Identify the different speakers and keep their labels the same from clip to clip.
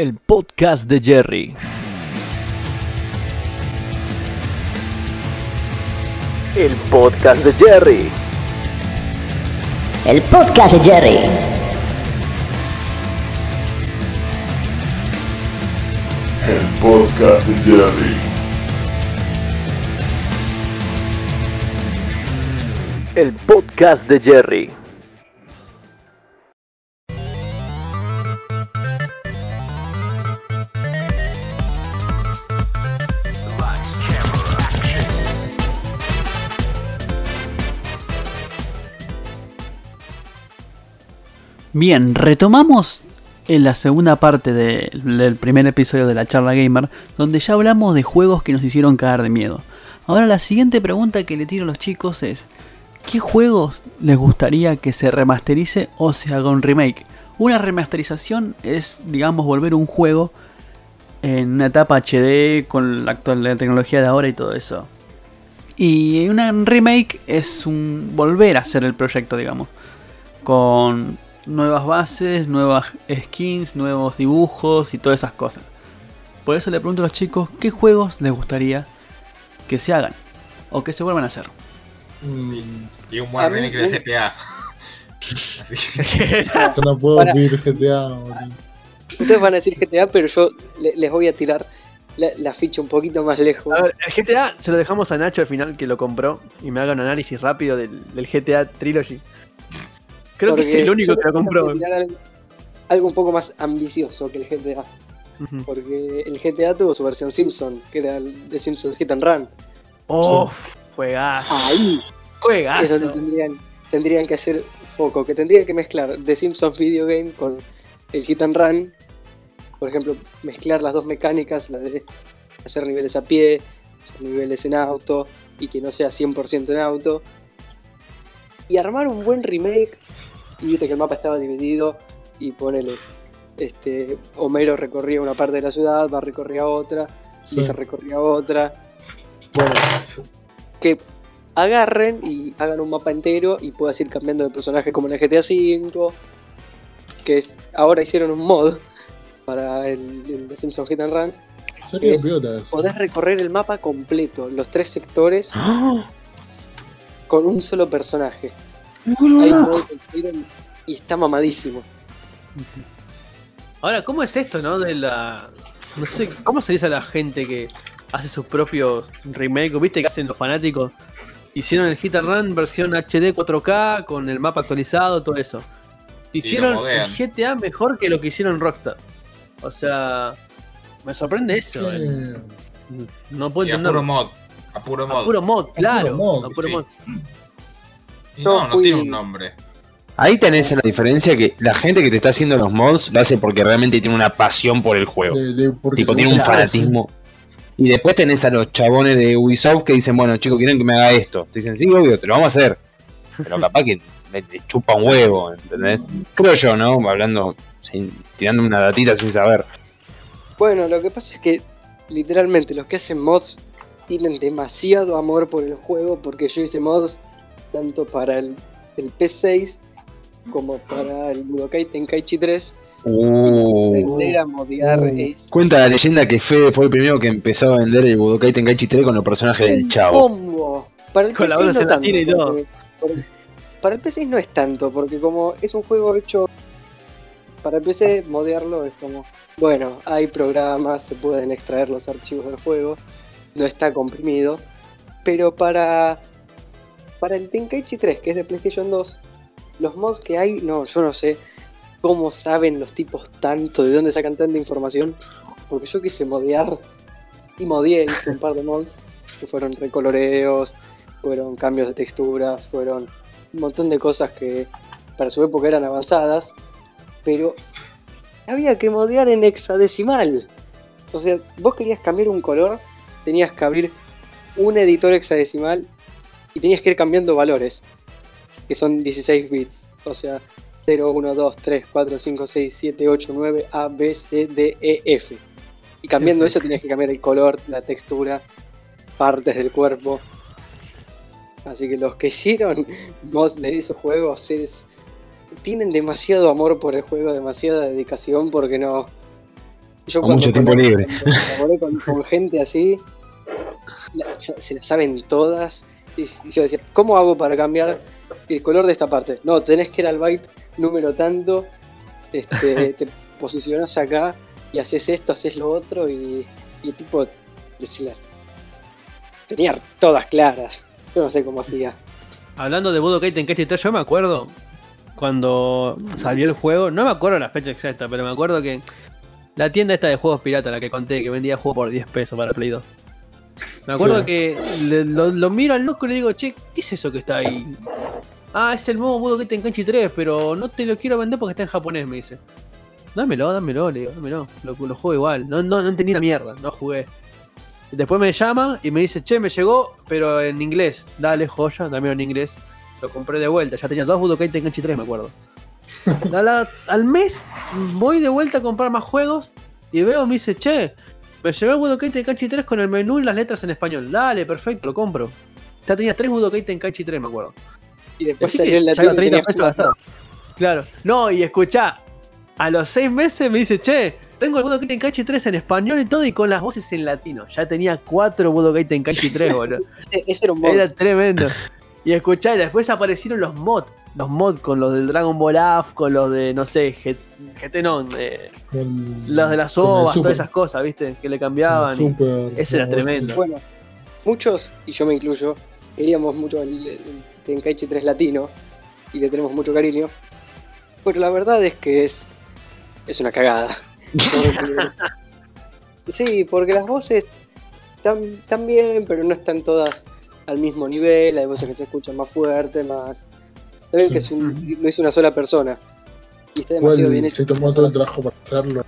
Speaker 1: El podcast de Jerry. El podcast de Jerry.
Speaker 2: El podcast de Jerry.
Speaker 3: El podcast de Jerry.
Speaker 1: El podcast de Jerry. Bien, retomamos en la segunda parte de- del primer episodio de la charla gamer, donde ya hablamos de juegos que nos hicieron cagar de miedo. Ahora la siguiente pregunta que le tiro a los chicos es, ¿qué juegos les gustaría que se remasterice o se haga un remake? Una remasterización es, digamos, volver un juego en una etapa HD con la actual la tecnología de ahora y todo eso. Y una remake es un volver a hacer el proyecto, digamos, con nuevas bases, nuevas skins, nuevos dibujos y todas esas cosas. Por eso le pregunto a los chicos qué juegos les gustaría que se hagan o que se vuelvan a hacer.
Speaker 4: Y un buen remake de
Speaker 5: un-
Speaker 4: GTA. Así que
Speaker 6: Yo no puedo
Speaker 5: Para.
Speaker 6: pedir GTA, boludo.
Speaker 5: Ustedes van a decir GTA, pero yo le- les voy a tirar la, la ficha un poquito más lejos.
Speaker 7: A ver, el GTA se lo dejamos a Nacho al final que lo compró y me haga un análisis rápido del, del GTA Trilogy. Creo que es el único que lo compró.
Speaker 5: algo, algo un poco más ambicioso que el GTA. Porque el GTA tuvo su versión Simpson, que era el de Simpsons Hit and Run.
Speaker 7: Oh, juegazo.
Speaker 5: Ahí
Speaker 7: Juegazo.
Speaker 5: donde tendrían, tendrían que hacer foco, que tendrían que mezclar The Simpsons Video Game con el Hit and Run. Por ejemplo, mezclar las dos mecánicas, la de hacer niveles a pie, hacer niveles en auto y que no sea 100% en auto. Y armar un buen remake. Y viste que el mapa estaba dividido y ponele. Este, Homero recorría una parte de la ciudad, va recorría otra,
Speaker 6: Sí.
Speaker 5: Lisa recorría otra. Bueno, que agarren y hagan un mapa entero y puedas ir cambiando de personaje como en el GTA V. Que es, ahora hicieron un mod para el, el The Simpsons Hit and Run. Es-. Podés recorrer el mapa completo, los tres sectores, con un solo personaje. Y está mamadísimo.
Speaker 7: Ahora, ¿cómo es esto, no? De la. No sé, ¿cómo se dice a la gente que hace sus propios remakes? ¿Viste que hacen los fanáticos? Hicieron el Hit and Run versión HD 4K con el mapa actualizado, todo eso. Hicieron el. GTA mejor que lo que hicieron Rockstar. O sea, me sorprende eso. eh. No puedo
Speaker 4: y a
Speaker 7: entender.
Speaker 4: puro mod. A puro mod.
Speaker 7: A puro mod, claro.
Speaker 6: mod,
Speaker 7: a puro
Speaker 4: sí.
Speaker 7: mod.
Speaker 4: No, no
Speaker 5: fui-
Speaker 4: tiene un nombre.
Speaker 8: Ahí tenés la diferencia que la gente que te está haciendo los mods lo hace porque realmente tiene una pasión por el juego.
Speaker 6: de- de- porque
Speaker 8: tipo, tiene un fanatismo. Y después tenés a los chabones de Ubisoft que dicen, bueno, chicos, quieren que me haga esto. Te dicen, sí, obvio, te lo vamos a hacer. Pero capaz que me, me chupa un huevo, ¿entendés? Creo yo, ¿no? Hablando, sin, tirando una datita sin saber.
Speaker 5: Bueno, lo que pasa es que literalmente los que hacen mods tienen demasiado amor por el juego porque yo hice mods tanto para el, el P6 como para el Budokai Tenkaichi 3.
Speaker 8: Uh.
Speaker 5: Aprender a modear
Speaker 6: Uh.
Speaker 5: es
Speaker 8: Cuenta la leyenda que Fede fue el primero que empezó a vender el Budokai Tenkaichi 3 con los personajes del chavo.
Speaker 5: combo. Para el
Speaker 7: Con la
Speaker 5: P6
Speaker 7: onda
Speaker 5: no tanto,
Speaker 7: y todo.
Speaker 5: porque- para el P6 no es tanto, porque como es un juego hecho para el PC, modearlo es como, bueno, hay programas, se pueden extraer los archivos del juego, no está comprimido, pero para para el Tenkaichi 3, que es de PlayStation 2, los mods que hay, no, yo no sé cómo saben los tipos tanto, de dónde sacan tanta información, porque yo quise modear y modié, hice un par de mods que fueron recoloreos, fueron cambios de texturas, fueron un montón de cosas que para su época eran avanzadas, pero había que modear en hexadecimal. O sea, vos querías cambiar un color, tenías que abrir un editor hexadecimal y tenías que ir cambiando valores, que son 16 bits. O sea, 0, 1, 2, 3, 4, 5, 6, 7, 8, 9, A, B, C, D, E, F. Y cambiando eso tenías que cambiar el color, la textura, partes del cuerpo. Así que los que hicieron mods de esos juegos es, tienen demasiado amor por el juego, demasiada dedicación porque no, Yo
Speaker 8: Con mucho
Speaker 5: cuando-
Speaker 8: tiempo libre.
Speaker 5: cuando con, con gente así, la- se, se la saben todas. Y, y yo decía, ¿cómo hago para cambiar el color de esta parte? No, tenés que ir al byte número tanto, este, te posicionás acá y haces esto, haces lo otro y, y tipo, las tenía todas claras. Yo no sé cómo hacía.
Speaker 7: Hablando de Budokai Tenkaichi 3, yo me acuerdo cuando salió el juego, no me acuerdo la fecha exacta, pero me acuerdo que la tienda esta de juegos pirata, la que conté, que vendía juegos por 10 pesos para Play 2. Me acuerdo
Speaker 2: Sí.
Speaker 7: que le- lo, lo miro al loco y le digo, che, ¿qué es eso que está ahí? Ah, es el nuevo Budokai Tenkaichi 3, pero no te lo quiero vender porque está en japonés, me dice. Dámelo, dámelo, le digo, dámelo. Lo, lo juego igual. No, no, no entendí la mierda, no jugué. Después me llama y me dice, che, me llegó, pero en inglés. Dale, joya, dámelo en inglés. Lo compré de vuelta. Ya tenía dos Budokai Tenkaichi 3, me acuerdo. A la- al mes voy de vuelta a comprar más juegos y veo, me dice, che, me llegó el Budokai Tenkaichi 3 con el menú y las letras en español. Dale, perfecto, lo compro. Ya tenía tres Budokai Tenkaichi 3, me acuerdo.
Speaker 5: Y después
Speaker 7: Así
Speaker 5: salió
Speaker 7: que ya
Speaker 5: y
Speaker 7: 30
Speaker 5: tenía
Speaker 7: pesos
Speaker 5: plata.
Speaker 7: gastados. Claro. No, y escuchá, a los 6 meses me dice, che, tengo el Budokai Tenkaichi 3 en español y todo y con las voces en latino. Ya tenía 4 Budokai Tenkaichi 3, boludo.
Speaker 5: Ese, ese era un mod.
Speaker 7: Era tremendo. Y escuchá, después aparecieron los mods. Los mods con los del Dragon Ball AF, con los de, no sé, GT no, eh, los de las ovas, todas esas cosas, ¿viste? Que le cambiaban.
Speaker 2: Super-
Speaker 7: ese era tremendo.
Speaker 5: Bueno, muchos, y yo me incluyo, queríamos mucho el, el Tenkaichi 3 latino y le tenemos mucho cariño. Pero la verdad es que es, es una cagada. Sí, porque las voces están, están bien, pero no están todas al mismo nivel. Hay voces que se escuchan más fuerte, más. Saben
Speaker 2: Sí.
Speaker 5: que es un- lo hizo una sola persona. Y está demasiado bien hecho.
Speaker 2: se tomó todo el trabajo para hacerlo.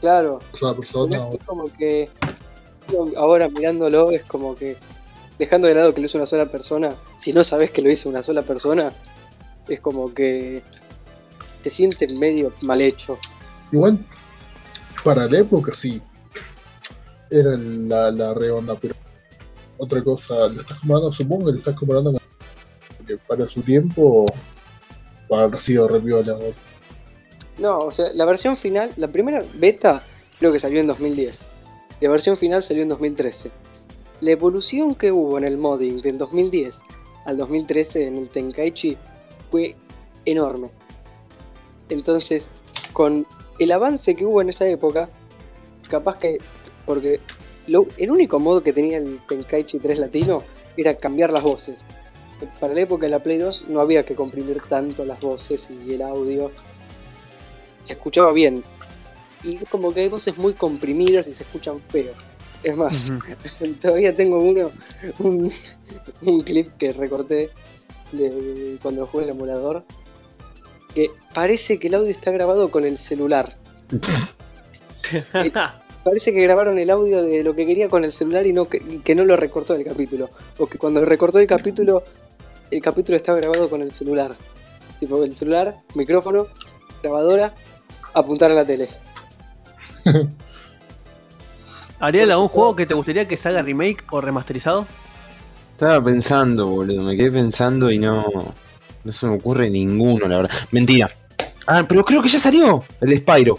Speaker 5: Claro.
Speaker 2: O sea, persona.
Speaker 5: Es como que ahora mirándolo es como que dejando de lado que lo hizo una sola persona, si no sabes que lo hizo una sola persona, es como que se siente medio mal hecho.
Speaker 2: Igual, para la época sí. Era la, la redonda, pero otra cosa, le estás comparando, supongo que le estás comparando con que para su tiempo para haber sido re. No,
Speaker 5: o sea, la versión final, la primera beta creo que salió en 2010. La versión final salió en 2013. La evolución que hubo en el modding del 2010 al 2013 en el Tenkaichi fue enorme. Entonces, con el avance que hubo en esa época, capaz que. Porque lo- el único modo que tenía el Tenkaichi 3 latino era cambiar las voces. Para la época de la Play 2 no había que comprimir tanto las voces y el audio. Se escuchaba bien. Y es como que hay voces muy comprimidas y se escuchan feo. Es más, todavía tengo uno, un, un clip que recorté de cuando jugué el emulador. Que parece que el audio está grabado con el celular. Parece que grabaron el audio de lo que quería con el celular y, no que, y que no lo recortó el capítulo. O que cuando recortó el capítulo, el capítulo estaba grabado con el celular. Tipo el celular, micrófono, grabadora, apuntar a la tele.
Speaker 7: Ariel, ¿algún juego que te gustaría que se haga remake o remasterizado?
Speaker 8: Estaba pensando, boludo. Me quedé pensando y no. No se me ocurre ninguno, la verdad. Mentira. Ah, pero creo que ya salió. El de Spyro.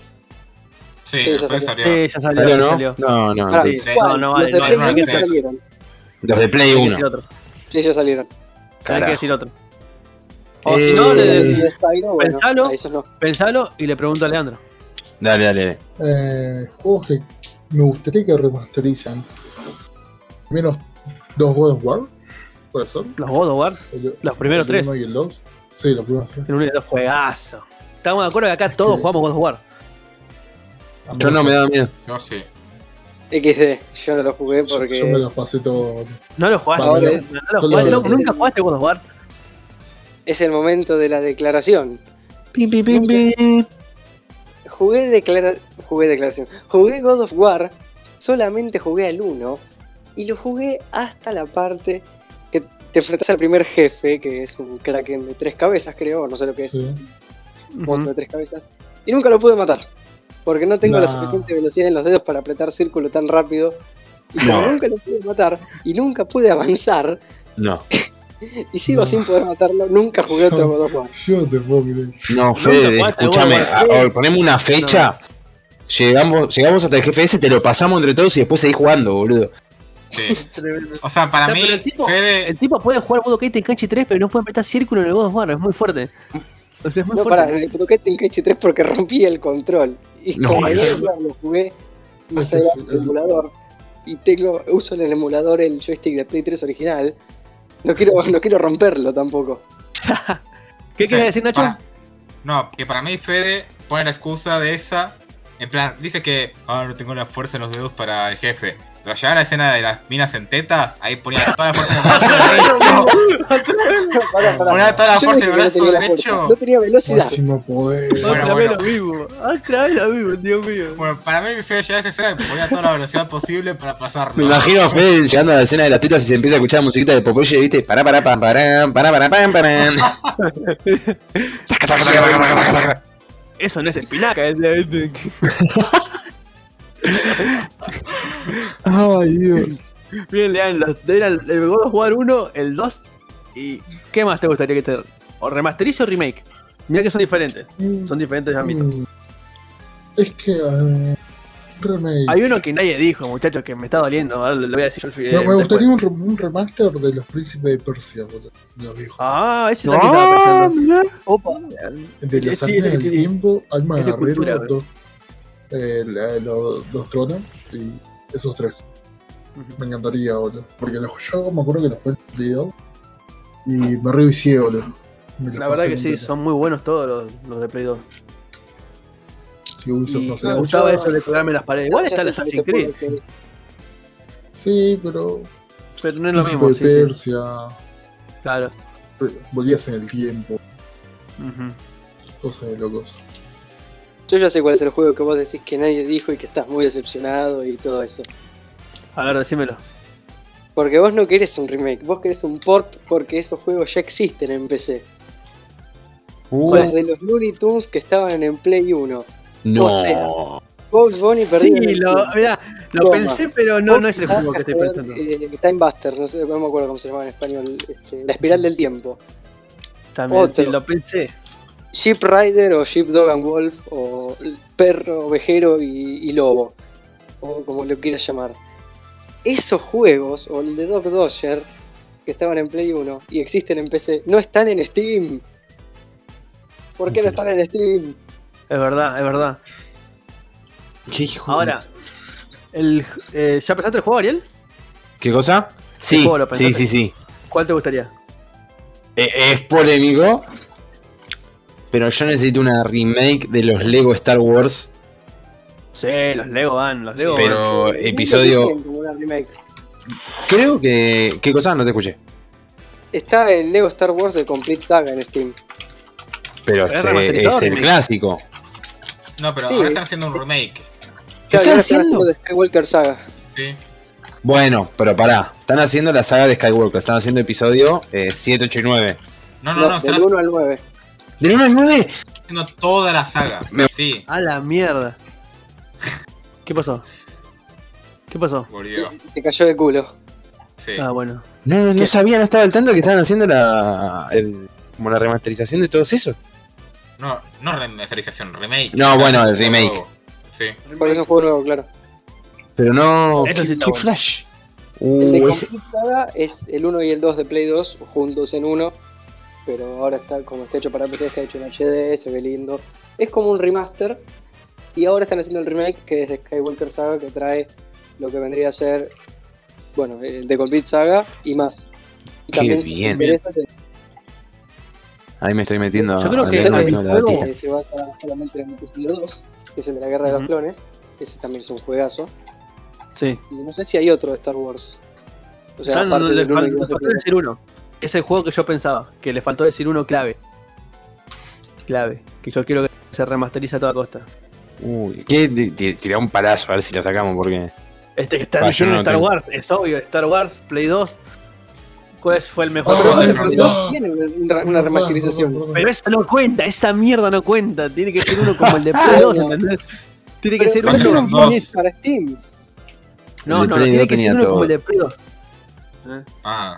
Speaker 4: Sí,
Speaker 5: Sí, ya salió.
Speaker 4: salió.
Speaker 7: Sí, ya salió,
Speaker 8: ¿Salió,
Speaker 7: ya
Speaker 8: no?
Speaker 7: salió.
Speaker 8: No, no.
Speaker 5: Ah,
Speaker 4: sí.
Speaker 7: No, no vale,
Speaker 5: Los de
Speaker 7: no,
Speaker 5: Play
Speaker 7: no
Speaker 5: uno
Speaker 4: decir.
Speaker 5: salieron.
Speaker 8: Los de Play
Speaker 7: Hay que
Speaker 8: 1.
Speaker 7: decir otro.
Speaker 5: Sí, ellos salieron.
Speaker 7: Hay que decir otro. O si no,
Speaker 8: Eh,
Speaker 7: le-
Speaker 5: bueno,
Speaker 7: pensalo.
Speaker 5: no.
Speaker 7: pensalo y le pregunto a Leandro.
Speaker 8: Dale, dale.
Speaker 2: Eh, juegos que me gustaría que remasterizan. Menos dos God of War, puede ser.
Speaker 7: Los God of War,
Speaker 2: El-
Speaker 7: los primeros
Speaker 2: el
Speaker 7: tres.
Speaker 2: uno y el 2. Sí, los primeros tres.
Speaker 7: el 1 y el 2 juegazo. Estamos de acuerdo que acá todos
Speaker 2: que-
Speaker 7: jugamos God of War.
Speaker 8: Yo no me da miedo.
Speaker 4: Yo sí.
Speaker 5: XD, yo no lo jugué porque.
Speaker 2: Yo me los pasé todo.
Speaker 7: No lo jugaste,
Speaker 2: Vale.
Speaker 7: no lo jugaste, nunca jugaste God of War.
Speaker 5: Es el momento de la declaración.
Speaker 8: Pim, pim, pim, pim.
Speaker 5: Jugué, declara... jugué declaración. Jugué God of War, solamente jugué al 1 y lo jugué hasta la parte que te enfrentas al primer jefe, que es un kraken de tres cabezas, creo, no sé lo que es,
Speaker 2: Sí.
Speaker 5: un monstruo de tres cabezas, y nunca lo pude matar. Porque no tengo la suficiente velocidad en los dedos para apretar círculo tan rápido. Y como
Speaker 8: No.
Speaker 5: nunca lo pude matar y nunca pude avanzar,
Speaker 8: No.
Speaker 5: y sigo
Speaker 2: No.
Speaker 5: sin poder matarlo, nunca jugué otro God of War.
Speaker 2: Yo te puedo creer.
Speaker 8: No, Fede, escúchame. Poneme una fecha. Llegamos, llegamos hasta el jefe ese, te lo pasamos entre todos y después seguís jugando, boludo.
Speaker 4: Sí. O sea, para
Speaker 7: O sea,
Speaker 4: mí,
Speaker 7: el tipo-
Speaker 4: Fede.
Speaker 7: El tipo puede jugar Budokai Tenkaichi 3, pero no puede meter círculo en el God of War, es muy fuerte. O sea, es muy
Speaker 5: No,
Speaker 7: fuerte.
Speaker 5: en el Budokai Tenkaichi 3 porque rompí el control. Y
Speaker 8: No,
Speaker 5: como
Speaker 8: no.
Speaker 5: lo jugué
Speaker 2: que
Speaker 5: allá
Speaker 2: sí,
Speaker 5: del emulador y tengo, uso en el emulador el joystick de Play 3 original, no quiero, no quiero romperlo tampoco.
Speaker 7: ¿Qué
Speaker 4: o sea,
Speaker 7: quieres decir, Nacho?
Speaker 4: para- no, que para mí Fede pone la excusa de esa. En plan, dice que ah, no tengo la fuerza en los dedos para el jefe. Pero llegar a la escena de las minas en tetas, ahí ponía toda la fuerza en el brazo derecho.
Speaker 5: Pará, pará.
Speaker 4: Ponía toda la fuerza
Speaker 5: no
Speaker 4: en el
Speaker 5: dije que no
Speaker 4: brazo derecho.
Speaker 5: No tenía velocidad.
Speaker 2: Máximo poder.
Speaker 4: Bueno,
Speaker 7: Otra
Speaker 4: bueno.
Speaker 7: vez lo mismo. Otra vez lo mismo, Dios mío.
Speaker 4: Bueno, para mí Fede llegaba a esa escena y ponía toda la velocidad posible para pasarlo.
Speaker 8: Me imagino a Fede llegando a la escena de las tetas y se empieza a escuchar la musiquita de Popeye, ¿viste? Pará, pará, pam, pará, pará, pará, pam, parán.
Speaker 7: Eso no es el pinaca. es
Speaker 8: Ay, Dios.
Speaker 7: Bien, Lean, los, era el, el God of War 1, el 2 y... ¿Qué más te gustaría que te... O remasterice o remake? Mira que son diferentes. Son diferentes ámbitos.
Speaker 2: Mm, Es que. eh, remake.
Speaker 7: Hay uno que nadie dijo, muchachos, que me está doliendo. Ahora lo voy a decir yo final.
Speaker 2: No, me gustaría un, un remaster de los príncipes de Persia, boludo. Los viejos.
Speaker 7: Ah, ese también estaba pensando. Opa.
Speaker 2: de la
Speaker 7: sí,
Speaker 2: del tiempo, Alma
Speaker 7: Es de
Speaker 2: Guerrero, dos, eh, los dos tronos y esos tres. Me encantaría, boludo. Porque los, yo me acuerdo que los Play 2 y me revicié, boludo.
Speaker 7: La verdad que sí, son muy buenos todos los, los de Play 2.
Speaker 2: Si Ubisoft
Speaker 7: Y
Speaker 2: no se
Speaker 7: me gustaba
Speaker 5: yo-
Speaker 7: eso de pegarme las paredes. Igual está el
Speaker 5: sé
Speaker 7: Assassin's Creed.
Speaker 2: Sí, pero.
Speaker 7: pero no es lo mismo.
Speaker 2: de
Speaker 7: Sí, sí,
Speaker 2: Persia,
Speaker 7: claro.
Speaker 2: volvías en el tiempo,
Speaker 7: Ujú.
Speaker 2: cosas de locos.
Speaker 5: Yo ya sé cuál es el juego que vos decís que nadie dijo y que estás muy decepcionado y todo eso.
Speaker 7: A ver, decímelo.
Speaker 5: Porque vos no querés un remake, vos querés un port porque esos juegos ya existen en PC.
Speaker 8: Uh,
Speaker 5: Los de los Looney Tunes que estaban en Play 1.
Speaker 8: no.
Speaker 5: o sea, Bugs Bunny perdido
Speaker 7: Sí, lo, mirá, lo
Speaker 5: Toma.
Speaker 7: pensé, pero no, no es el juego que estoy pensando.
Speaker 5: eh, Time Buster, no sé, no me acuerdo cómo se llama en español. este, la espiral del tiempo.
Speaker 7: También,
Speaker 5: otro.
Speaker 7: sí, lo pensé.
Speaker 5: Sheep Rider o Sheep Dog and Wolf o Perro, Ovejero y, y Lobo. O como lo quieras llamar. Esos juegos, o el de Dog Dodgers, que estaban en Play 1 y existen en PC, no están en Steam. ¿Por qué no están en Steam?
Speaker 7: Es verdad, es verdad.
Speaker 8: ¿Qué hijo
Speaker 7: Ahora, el, eh, ¿ya pensaste el juego, Ariel?
Speaker 8: ¿Qué cosa? Sí, sí, sí, sí.
Speaker 7: ¿Cuál te gustaría?
Speaker 8: Eh, es polémico, pero yo necesito una remake de los Lego Star Wars.
Speaker 7: Sí, los Lego van, los Lego
Speaker 8: Pero
Speaker 7: van.
Speaker 8: episodio. Creo que. ¿Qué cosa? No te escuché.
Speaker 5: Está el Lego Star Wars de Complete Saga en Steam.
Speaker 8: Pero
Speaker 7: ¿Es
Speaker 8: es,
Speaker 7: remasterizado
Speaker 8: es el clásico.
Speaker 4: No, pero
Speaker 5: Sí.
Speaker 4: ahora están haciendo un remake.
Speaker 8: ¿Qué están haciendo?
Speaker 5: de Skywalker Saga.
Speaker 4: Sí.
Speaker 8: Bueno, pero pará. Están haciendo la saga de Skywalker. Están haciendo episodio eh, 7, 8 y 9.
Speaker 4: No, no,
Speaker 5: No,
Speaker 4: no, están
Speaker 5: del 1 al 9.
Speaker 8: ¿Del 1 al 9?
Speaker 4: haciendo toda la saga. Sí,
Speaker 7: A la mierda. ¿Qué pasó? ¿Qué pasó?
Speaker 4: volvió.
Speaker 5: Se cayó de culo.
Speaker 4: Sí.
Speaker 7: Ah, bueno.
Speaker 8: No, no, no
Speaker 7: ¿Qué?
Speaker 8: sabía, no estaba al tanto que estaban haciendo la. el- como la remasterización de todos esos.
Speaker 4: No, no remasterización, remake.
Speaker 8: No, bueno, el remake.
Speaker 4: nuevo. Sí.
Speaker 5: Porque es un juego nuevo, claro.
Speaker 8: Pero no.
Speaker 7: Eso
Speaker 8: ¿Qué,
Speaker 7: sí
Speaker 8: qué flash?
Speaker 5: El de
Speaker 8: Uh, ese-
Speaker 5: es el 1 y el 2 de Play 2 juntos en uno. Pero ahora está, como está hecho para PC, está hecho en HD, se ve lindo. Es como un remaster. Y ahora están haciendo el remake que es de Skywalker Saga que trae lo que vendría a ser, bueno, el de Complete Saga y más. Y
Speaker 8: Qué
Speaker 5: también,
Speaker 8: bien. Ahí me estoy metiendo.
Speaker 7: Yo creo
Speaker 8: a
Speaker 7: que el
Speaker 8: la
Speaker 7: juego-
Speaker 5: que se basa solamente en el episodio 2, que es el de la Guerra de los Clones. Ese también es un juegazo.
Speaker 7: Sí.
Speaker 5: Y no sé si hay otro de Star Wars. O sea, aparte
Speaker 7: le,
Speaker 5: del uno
Speaker 7: fal-
Speaker 5: y
Speaker 7: le
Speaker 5: dos de
Speaker 7: faltó
Speaker 5: Play 2.
Speaker 7: decir uno. Es el juego que yo pensaba. Que le faltó decir uno clave. Clave. Que yo quiero que se remasterice a toda costa.
Speaker 8: Uy, ¿qué? Tirá un palazo a ver si lo sacamos porque.
Speaker 7: Este que está diciendo
Speaker 8: no
Speaker 7: Star
Speaker 8: tengo.
Speaker 7: Wars. Es obvio. Star Wars, Play 2. ¿Cuál fue el mejor? De
Speaker 2: verdad.
Speaker 7: Play 2?
Speaker 5: Tiene una, una remasterización.
Speaker 7: Pero esa no cuenta. Esa mierda no cuenta. Tiene que ser uno como el de Play 2, ¿entendés? Tiene que
Speaker 5: Pero-
Speaker 7: ser
Speaker 4: pero
Speaker 7: uno.
Speaker 5: no es para Steam.
Speaker 7: No, no,
Speaker 8: Play
Speaker 7: tiene
Speaker 8: 2
Speaker 7: que ser uno
Speaker 8: todo.
Speaker 7: como el de Play 2.
Speaker 4: Ah,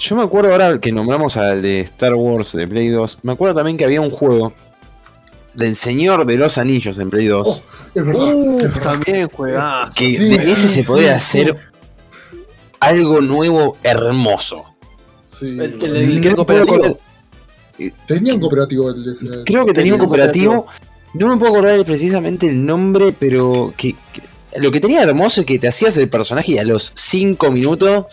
Speaker 8: Yo me acuerdo ahora que nombramos al de Star Wars de Play 2. Me acuerdo también que había un juego del Señor de los Anillos en Play 2.
Speaker 2: Oh, Es verdad.
Speaker 7: Uh,
Speaker 2: es verdad.
Speaker 7: también juegazo.
Speaker 8: que
Speaker 2: sí,
Speaker 8: de ese
Speaker 2: sí,
Speaker 8: se podía
Speaker 2: sí.
Speaker 8: hacer algo nuevo, hermoso.
Speaker 2: Sí.
Speaker 7: El, el, el cooperativo.
Speaker 2: Tenía un cooperativo el.
Speaker 8: Creo que tenía un
Speaker 7: Tenía un
Speaker 8: cooperativo. No me puedo acordar precisamente el nombre, pero que, que- lo que tenía hermoso es que te hacías el personaje y a los 5 minutos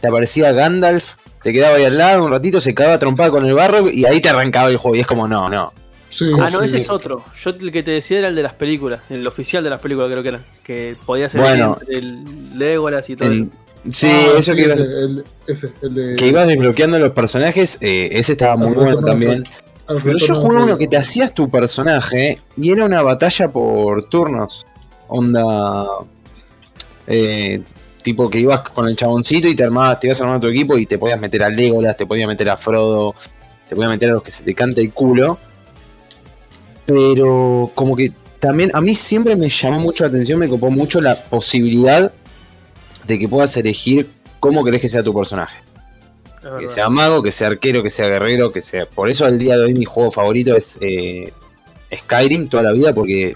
Speaker 8: te aparecía Gandalf, te quedaba ahí al lado un ratito, se cagaba trompada con el barro y ahí te arrancaba el juego. Y es como, no, no.
Speaker 2: Sí,
Speaker 7: Ah, no,
Speaker 2: sí.
Speaker 7: ese es otro. Yo el que te decía era el de las películas, el oficial de las películas creo que era. Que podía ser
Speaker 8: Bueno.
Speaker 7: el Legolas y todo eso.
Speaker 8: sí,
Speaker 2: Ah,
Speaker 8: eso
Speaker 2: sí,
Speaker 8: que, iba-
Speaker 2: ese, el, ese, el de.
Speaker 8: que ibas desbloqueando los personajes, eh, ese estaba muy bueno también. Pero yo jugué uno que te hacías tu personaje y era una batalla por turnos. Onda. eh, tipo que ibas con el chaboncito y te armabas, te ibas armando tu equipo y te podías meter a Legolas, te podías meter a Frodo, te podías meter a los que se te cante el culo. Pero como que también a mí siempre me llamó mucho la atención, me copó mucho la posibilidad de que puedas elegir cómo querés que sea tu personaje. Que sea mago, que sea arquero, que sea guerrero, que sea. Por eso al día de hoy mi juego favorito es eh, Skyrim toda la vida, porque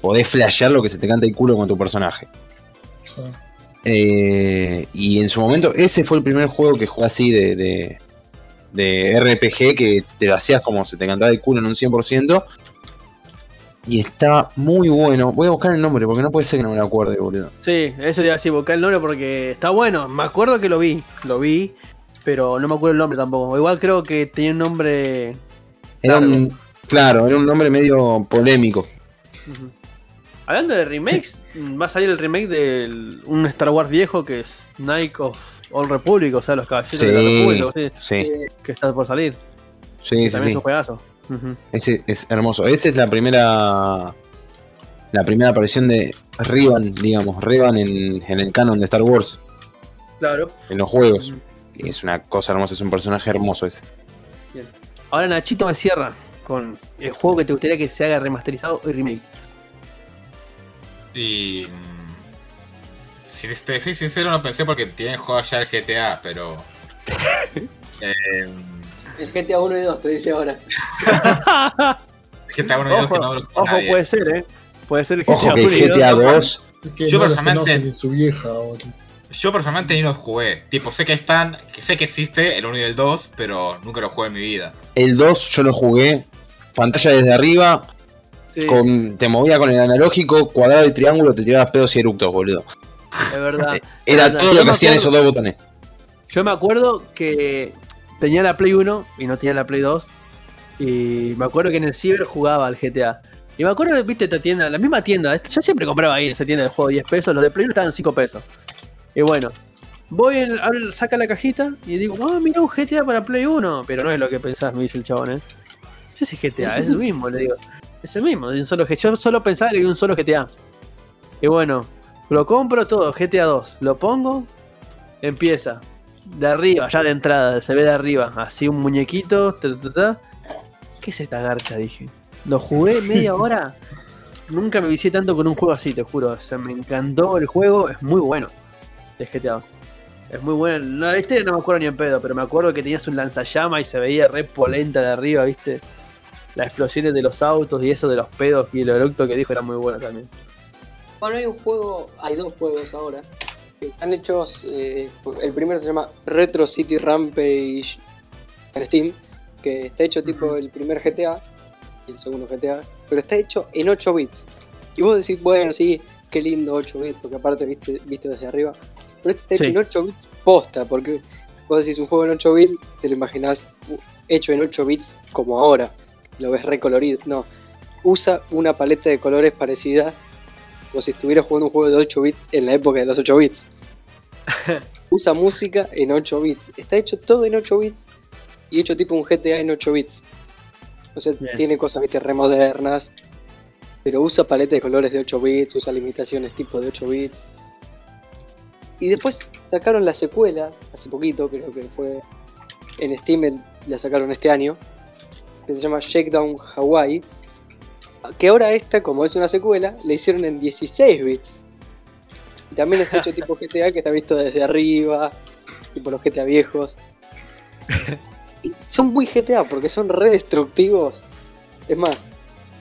Speaker 8: podés flashear lo que se te canta el culo con tu personaje.
Speaker 2: Sí.
Speaker 8: Eh, y en su momento, ese fue el primer juego que jugué así de, de, de RPG, que te lo hacías como se te cantaba el culo en un 100%. Y está muy bueno. Voy a buscar el nombre, porque no puede ser que no me lo acuerde, boludo.
Speaker 7: Sí, ese te iba a decir, buscar el nombre porque está bueno. Me acuerdo que lo vi, lo vi, pero no me acuerdo el nombre tampoco. Igual creo que tenía un nombre.
Speaker 8: Era
Speaker 7: Largo.
Speaker 8: un, claro, era un nombre medio polémico.
Speaker 7: Ujú. Hablando de remakes, va a salir el remake de un Star Wars viejo que es Night of All Republic, o sea, los caballeros de la
Speaker 8: Sí.
Speaker 7: República, sí,
Speaker 8: Sí,
Speaker 7: que está por salir.
Speaker 8: sí,
Speaker 7: que
Speaker 8: sí.
Speaker 7: también
Speaker 8: sí.
Speaker 7: es un. Ujú.
Speaker 8: Ese es hermoso. Esa es la primera. La primera aparición de Rivan, digamos, Rivan en, en el canon de Star Wars,
Speaker 7: Claro.
Speaker 8: en los juegos. Y es una cosa hermosa, es un personaje hermoso ese.
Speaker 7: Ahora Nachito me cierra con el juego que te gustaría que se haga remasterizado y remake.
Speaker 4: Y. mm, Si te soy sincero, no pensé porque tienen jugado ya el GTA, pero. eh,
Speaker 5: El GTA 1 y 2 te dice ahora.
Speaker 4: GTA 1 y 2 que no lo juega
Speaker 7: Ojo,
Speaker 4: nadie.
Speaker 7: puede ser, eh. Puede ser
Speaker 8: Ojo
Speaker 7: GTA
Speaker 8: que
Speaker 7: 1 y
Speaker 8: GTA
Speaker 7: 2.
Speaker 8: 2,
Speaker 2: Es que
Speaker 4: Yo
Speaker 2: no los
Speaker 4: personalmente-
Speaker 2: ni su vieja. o-
Speaker 4: Yo personalmente ni los jugué. Tipo, sé que están. que sé que existe el 1 y el 2, pero nunca lo jugué en mi vida.
Speaker 8: el 2 yo lo jugué. Pantalla desde arriba,
Speaker 7: Sí,
Speaker 8: con, te movía con el analógico, cuadrado y triángulo, te tirabas pedos y eructos, boludo.
Speaker 7: es verdad.
Speaker 8: Era
Speaker 7: verdad.
Speaker 8: todo
Speaker 7: Yo
Speaker 8: lo que hacían
Speaker 7: acuerdo-
Speaker 8: esos dos botones.
Speaker 7: Yo me acuerdo que tenía la Play 1 y no tenía la Play 2. Y me acuerdo que en el Ciber jugaba al GTA. Y me acuerdo que, viste, esta tienda, la misma tienda. Yo siempre compraba ahí en esa tienda de juego 10 pesos. Los de Play 1 estaban 5 pesos. Y bueno, voy, en- abro- saca la cajita y digo, ah, mira un GTA para Play 1. Pero no es lo que pensás, me dice el chabón, ¿eh? Sí, sí, GTA, es el mismo, le digo. Es el mismo, un solo, yo solo pensaba que había un solo GTA. Y bueno, lo compro todo, GTA 2. Lo pongo, empieza. De arriba, ya de entrada, se ve de arriba. Así un muñequito. ta, ta, ta. ¿Qué es esta garcha? Dije. Lo jugué media hora. Nunca me vicié tanto con un juego así, te juro. O sea, me encantó el juego. Es muy bueno. De GTA 2. Es muy bueno. No, la historia no me acuerdo ni en pedo, pero me acuerdo que tenías un lanzallamas y se veía re polenta de arriba, ¿viste? Las explosiones de los autos y eso de los pedos y el eructo que dijo era muy bueno también.
Speaker 5: Bueno, hay un juego, hay dos juegos ahora. Que están hechos, eh, el primero se llama Retro City Rampage en Steam, que está hecho tipo el primer GTA y el segundo GTA, pero está hecho en 8 bits. Y vos decís, bueno, sí, qué lindo 8 bits, porque aparte viste, viste desde arriba. Pero este está hecho
Speaker 7: Sí.
Speaker 5: en 8 bits posta, porque vos decís un juego en 8 bits, te lo imaginás uh, hecho en 8 bits como ahora, lo ves recolorido. No, usa una paleta de colores parecida como si estuviera jugando un juego de 8 bits en la época de los 8 bits. Usa música en 8 bits. Está hecho todo en 8 bits y hecho tipo un GTA en 8 bits. O sea,
Speaker 7: Bien.
Speaker 5: tiene cosas viste re modernas, pero usa paleta de colores de 8 bits, usa limitaciones tipo de 8 bits. Y después sacaron la secuela, hace poquito, creo que fue en Steam, la sacaron este año, que se llama Shakedown Hawaii, que ahora esta, como es una secuela, la hicieron en 16 bits. Y también está hecho tipo GTA, que está visto desde arriba, tipo los GTA viejos. Y son muy GTA, porque son re destructivos. Es más,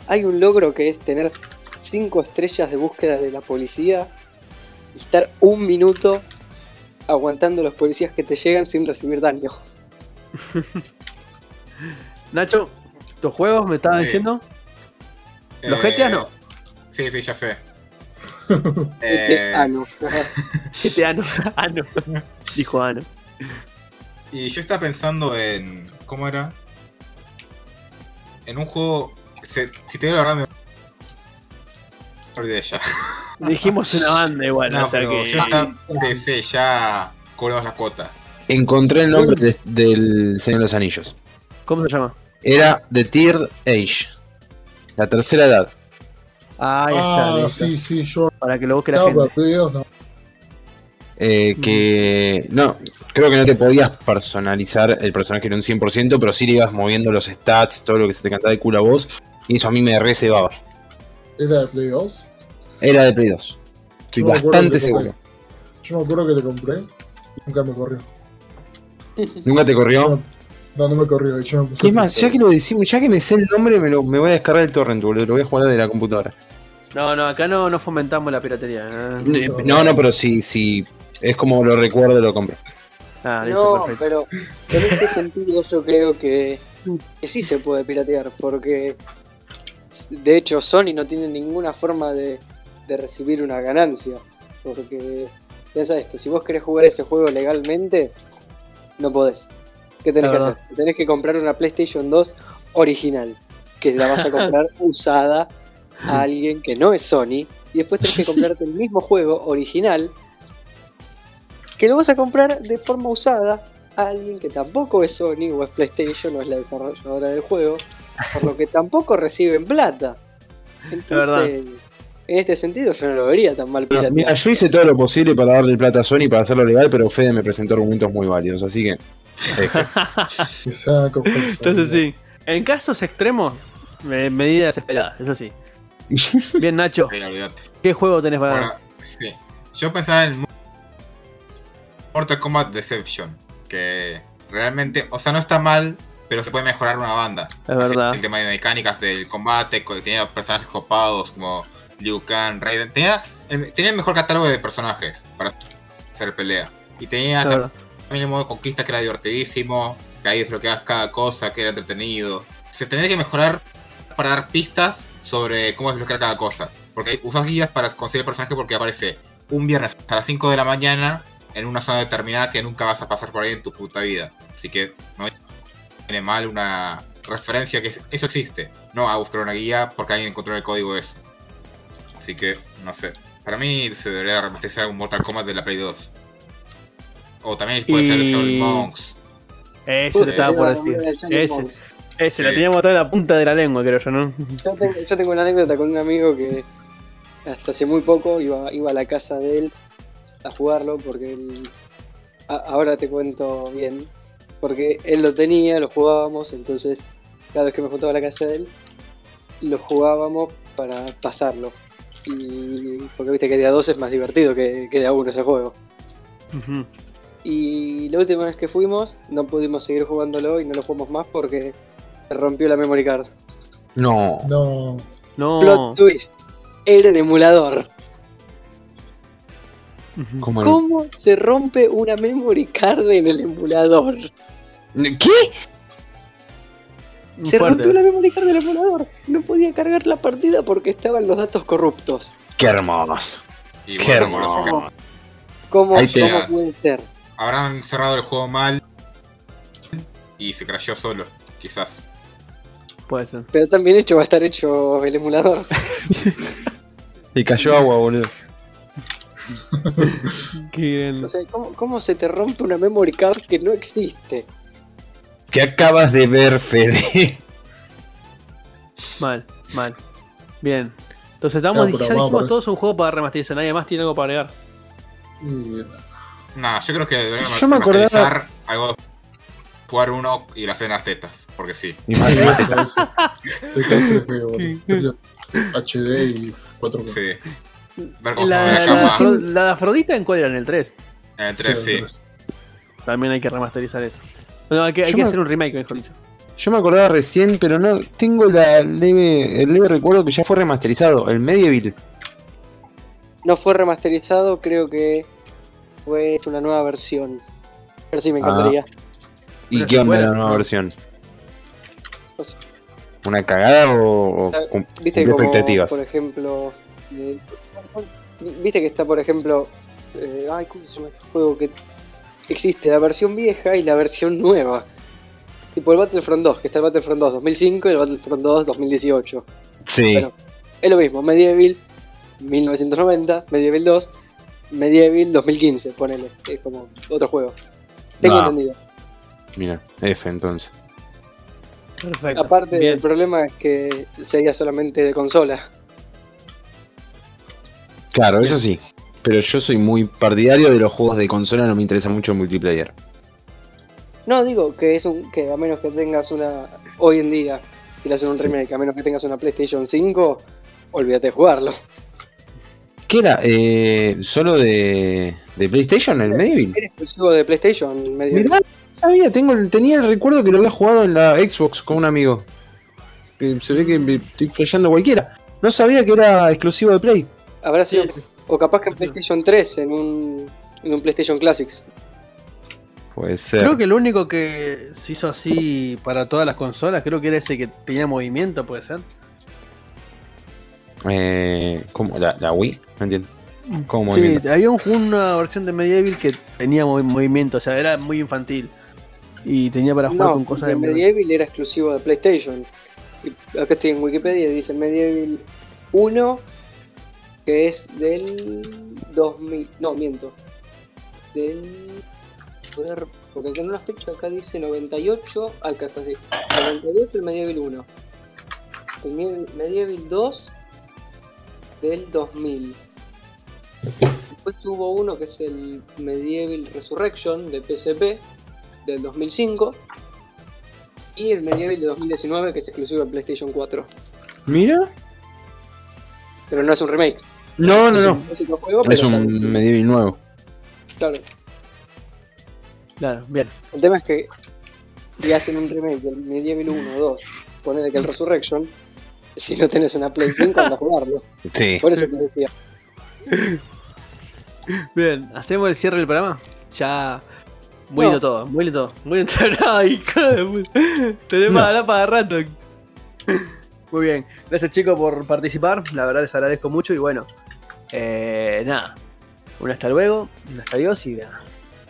Speaker 5: hay un logro que es tener 5 estrellas de búsqueda de la policía y estar un minuto aguantando a los policías que te llegan sin recibir daño.
Speaker 7: Nacho, ¿tus juegos me estabas
Speaker 4: Sí.
Speaker 7: diciendo? ¿Los
Speaker 4: Eh,
Speaker 7: GTA no?
Speaker 4: Sí, sí, ya sé. Eh,
Speaker 5: ah, no.
Speaker 7: GTA ano. Ano. Dijo Ano.
Speaker 4: Y yo estaba pensando en. ¿Cómo era? En un juego. se- si te digo la verdad, me. olvidé ya.
Speaker 7: Dijimos una banda igual,
Speaker 4: No,
Speaker 7: o sea
Speaker 4: pero
Speaker 7: que.
Speaker 4: yo estaba. PC, ya. cobramos la cuota.
Speaker 8: Encontré el nombre de- del Señor de los Anillos.
Speaker 7: ¿Cómo se llama?
Speaker 8: Era The Third Age. La tercera edad.
Speaker 7: Ahí está,
Speaker 2: Ah,
Speaker 7: listo.
Speaker 2: sí, sí, yo.
Speaker 7: Para que lo busque la
Speaker 2: No,
Speaker 7: gente.
Speaker 2: para Play 2 no.
Speaker 8: eh, que no, creo que no te podías personalizar el personaje en un 100%, pero sí le ibas moviendo los stats, todo lo que se te cantaba de culo a vos, y eso a mí me recebaba.
Speaker 2: ¿Era de Play 2?
Speaker 8: Era de Play 2. Estoy bastante seguro.
Speaker 2: Yo me acuerdo que le compré. Nunca me corrió.
Speaker 8: ¿Nunca te corrió?
Speaker 2: No, no me corrió. Yo me
Speaker 8: Es más, ya que lo decimos, ya que me sé el nombre, me, lo, me voy a descargar el torrent, boludo, lo voy a jugar de la computadora.
Speaker 7: No, no, acá no, no fomentamos la piratería. ¿eh?
Speaker 8: No, no, pero si, si es como lo recuerdo, lo compro.
Speaker 7: Ah,
Speaker 5: No,
Speaker 7: perfecto.
Speaker 5: pero en este sentido yo creo que, que sí se puede piratear, porque de hecho Sony no tiene ninguna forma de, de recibir una ganancia, porque piensa esto, si vos querés jugar ese juego legalmente, no podés. ¿Qué tenés que hacer? Tenés que comprar una PlayStation 2 original, que la vas a comprar usada a alguien que no es Sony, y después tenés que comprarte el mismo juego original que lo vas a comprar de forma usada a alguien que tampoco es Sony o es PlayStation o es la desarrolladora del juego, por lo que tampoco reciben plata. Entonces, en este sentido yo no lo vería tan mal
Speaker 8: Mira, yo hice todo lo posible para darle plata a Sony para hacerlo legal, pero Fede me presentó argumentos muy válidos, así que.
Speaker 7: Entonces sí. En casos extremos, me- medidas esperadas, eso sí. Bien, Nacho. ¿qué juego tenés para
Speaker 4: sí. Yo pensaba en Mortal Kombat Deception. Que realmente, o sea, no está mal, pero se puede mejorar una banda.
Speaker 7: Es
Speaker 4: Así,
Speaker 7: verdad.
Speaker 4: El tema de mecánicas del combate, co- tenía personajes copados como Liu Kang, Raiden. Tenía el, tenía el mejor catálogo de personajes para hacer pelea. Y tenía. También el modo conquista que era divertidísimo, que ahí desbloqueabas cada cosa, que era entretenido. Se tenía que mejorar para dar pistas sobre cómo desbloquear cada cosa. Porque usas guías para conseguir el personaje porque aparece un viernes a las 5 de la mañana en una zona determinada que nunca vas a pasar por ahí en tu puta vida. Así que no tiene mal una referencia que es- eso existe. No a buscar una guía porque alguien encontró el código de eso. Así que, no sé. Para mí se debería remasterizar un Mortal Kombat de la Play 2. O también puede ser el
Speaker 7: Y-
Speaker 4: Shaolin Monks.
Speaker 7: Ese
Speaker 5: Puta,
Speaker 7: te estaba por decir. Ese, ese, la teníamos toda en la punta de la lengua, creo yo, ¿no?
Speaker 5: Yo tengo, yo tengo una anécdota con un amigo que hasta hace muy poco iba, iba a la casa de él a jugarlo porque él... a- ahora te cuento bien. Porque él lo tenía, lo jugábamos, entonces cada vez que me juntaba a la casa de él, lo jugábamos para pasarlo. Y porque viste que de a dos es más divertido que, que de a uno ese juego.
Speaker 7: Ujú.
Speaker 5: Y la última vez que fuimos, no pudimos seguir jugándolo y no lo jugamos más porque se rompió la memory card.
Speaker 8: No.
Speaker 2: No.
Speaker 7: No.
Speaker 5: Plot twist. Era el emulador.
Speaker 8: ¿Cómo?
Speaker 5: ¿Cómo se rompe una memory card en el emulador?
Speaker 8: ¿Qué?
Speaker 5: Se
Speaker 7: Fuerte.
Speaker 5: rompió la memory card del emulador. No podía cargar la partida porque estaban los datos corruptos.
Speaker 8: Qué hermoso.
Speaker 4: Y
Speaker 8: Qué
Speaker 4: bueno,
Speaker 8: hermoso.
Speaker 5: ¿Cómo,
Speaker 8: te-
Speaker 5: cómo puede ser?
Speaker 4: Habrán cerrado el juego mal y se crashó solo, quizás.
Speaker 7: Puede ser.
Speaker 5: Pero tan bien hecho va a estar hecho el emulador.
Speaker 8: Y cayó agua, boludo.
Speaker 7: Qué
Speaker 5: O sea, ¿cómo, cómo se te rompe una memory card que no existe?
Speaker 8: ¿Qué acabas de ver, Fede?
Speaker 7: Mal, mal. Bien. Entonces estamos, ya dijimos todos un juego para remasterizar. Nadie más tiene algo para agregar.
Speaker 2: Y,
Speaker 4: Nah, yo creo que deberían
Speaker 8: Yo me acordaba-
Speaker 4: remasterizar algo jugar uno y en las tetas, porque sí.
Speaker 2: Con 3D, boludo. HD y 4K.
Speaker 4: Sí. Ver cómo
Speaker 7: La,
Speaker 4: se
Speaker 7: la,
Speaker 4: la
Speaker 7: de la Afrodita en cuál era en el 3.
Speaker 4: En el 3, sí.
Speaker 7: También hay que remasterizar eso. No, hay que, hay que
Speaker 8: me-
Speaker 7: hacer un remake, mejor dicho.
Speaker 8: Yo me acordaba recién, pero no tengo la leve, el leve recuerdo que ya fue remasterizado, el Medieval.
Speaker 5: No fue remasterizado, creo que fue una nueva versión. Pero sí, me
Speaker 8: Ah.
Speaker 5: encantaría.
Speaker 8: ¿Y
Speaker 7: Una
Speaker 8: qué onda la nueva
Speaker 7: ¿no?
Speaker 8: versión?
Speaker 5: No sé.
Speaker 8: ¿Una cagada o, o
Speaker 5: Ah, Viste como,
Speaker 8: expectativas?
Speaker 5: por ejemplo, eh, viste que está, por ejemplo, eh, ay, ¿cómo se llama este juego que existe? La versión vieja y la versión nueva. Tipo el Battlefront 2, que está el Battlefront 2 2005 y el Battlefront 2 2018.
Speaker 8: Sí,
Speaker 5: Bueno, es lo mismo, Medieval 1990, Medieval 2, Medieval 2015, ponele, es como otro juego. Tengo
Speaker 8: Ah.
Speaker 5: entendido.
Speaker 8: mira, F entonces.
Speaker 7: Perfecto.
Speaker 5: Aparte,
Speaker 7: Bien.
Speaker 5: el problema es que sería solamente de consola.
Speaker 8: Claro, eso sí. Pero yo soy muy partidario de los juegos de consola, no me interesa mucho el multiplayer.
Speaker 5: No, digo que es un que a menos que tengas una hoy en día si le hacen un remake, a menos que tengas una PlayStation 5, olvídate de jugarlo.
Speaker 8: ¿Qué era? Eh, ¿Solo de, de PlayStation el Medieval?
Speaker 5: Era exclusivo de PlayStation.
Speaker 8: Mirá, no sabía, tengo, tenía el recuerdo que lo había jugado en la Xbox con un amigo. Se ve que me estoy flasheando cualquiera. No sabía que era exclusivo de Play.
Speaker 5: Habrá sido
Speaker 7: sí.
Speaker 5: o capaz que en PlayStation 3 en un en un PlayStation Classics.
Speaker 8: Puede ser.
Speaker 7: Creo que lo único que se hizo así para todas las consolas, creo que era ese que tenía movimiento, puede ser.
Speaker 8: Eh, ¿Cómo? ¿La, la Wii? No entiendo. ¿Cómo
Speaker 7: Sí,
Speaker 8: movimiento?
Speaker 7: había un- una versión de Medieval que tenía movi- movimiento, o sea, era muy infantil. Y tenía para jugar
Speaker 5: No,
Speaker 7: con cosas de
Speaker 5: Medieval era exclusivo de PlayStation. Y acá estoy en Wikipedia y dice Medieval 1 que es del 2000, no, miento. Del joder, porque acá en una fecha acá dice 98, ah, acá está así. 98 el Medieval 1. El Medieval 2 del 2000. Después hubo uno que es el Medieval Resurrection de PSP del 2005 y el Medieval de 2019 que es exclusivo de PlayStation 4.
Speaker 8: Mira.
Speaker 5: Pero no es un remake.
Speaker 8: No, no,
Speaker 5: es
Speaker 8: no.
Speaker 5: un juego,
Speaker 8: Es un Medieval nuevo.
Speaker 5: claro.
Speaker 7: Claro, bien.
Speaker 5: El tema es que si hacen un remake del Medieval 1 o 2, ponele que el Resurrection, si no tenés una Play 5 anda a jugarlo.
Speaker 8: Sí.
Speaker 5: Por eso te decía.
Speaker 7: Bien, hacemos el cierre del programa. Ya. Muy lindo
Speaker 5: No.
Speaker 7: todo, muy lindo todo. Muy entrenado Tenemos
Speaker 8: No.
Speaker 7: a hablar para rato. Muy bien. Gracias chicos por participar. La verdad les agradezco mucho y bueno. eh, nada. Un hasta luego, un hasta adiós y nada.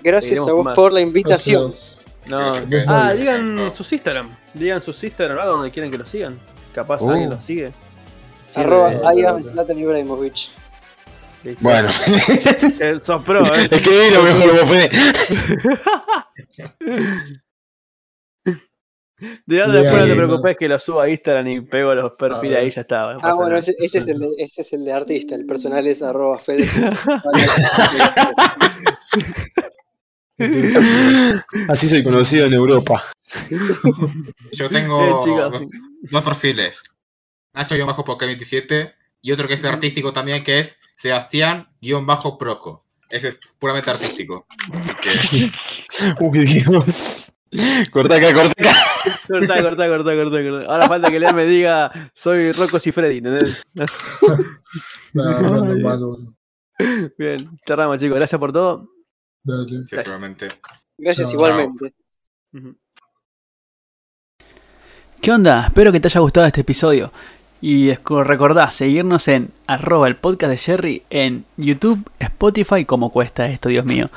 Speaker 5: Gracias
Speaker 7: Seguiremos
Speaker 5: a vos
Speaker 7: más.
Speaker 5: por la invitación.
Speaker 2: Gracias.
Speaker 7: No, ah, digan sus Instagram. Digan sus Instagram ¿verdad? donde quieren que los sigan. Capaz
Speaker 8: Uh.
Speaker 7: alguien los sigue.
Speaker 5: Arroba am Zlatan Ibrahimovic.
Speaker 8: Bueno,
Speaker 7: Eh, sos pro, eh.
Speaker 8: escribí lo mejor vos, Fede.
Speaker 7: De ahora
Speaker 2: Bien,
Speaker 7: después no te preocupes que lo subo a Instagram y pego los perfiles
Speaker 2: Ah,
Speaker 7: ahí ya está. no
Speaker 5: Ah, bueno, ese, ese es el de, ese es el de artista. El personal es arroba Fede.
Speaker 8: Así soy conocido en Europa.
Speaker 4: Yo tengo
Speaker 7: Bien, chicos.
Speaker 4: Dos, perfiles. Nacho-Poké27 y otro que es artístico también, que es Sebastián-Proco. Ese es puramente artístico.
Speaker 8: Uy, Dios. Corta acá, corta acá.
Speaker 7: Cortá, cortá, cortá, cortá, cortá. Ahora falta que Lea me diga soy Rocco y Freddy, ¿entendés?
Speaker 2: No, no, malo.
Speaker 7: Bien, cerramos chicos, gracias por todo.
Speaker 2: Dale.
Speaker 5: Gracias igualmente.
Speaker 1: ¿Qué onda? Espero que te haya gustado este episodio. Y recordá seguirnos en arroba el podcast de Jerry en YouTube, Spotify, como cuesta esto, Dios mío.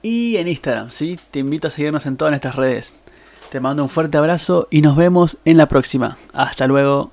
Speaker 1: Y en Instagram, ¿sí? Te invito a seguirnos en todas nuestras redes. Te mando un fuerte abrazo y nos vemos en la próxima. Hasta luego.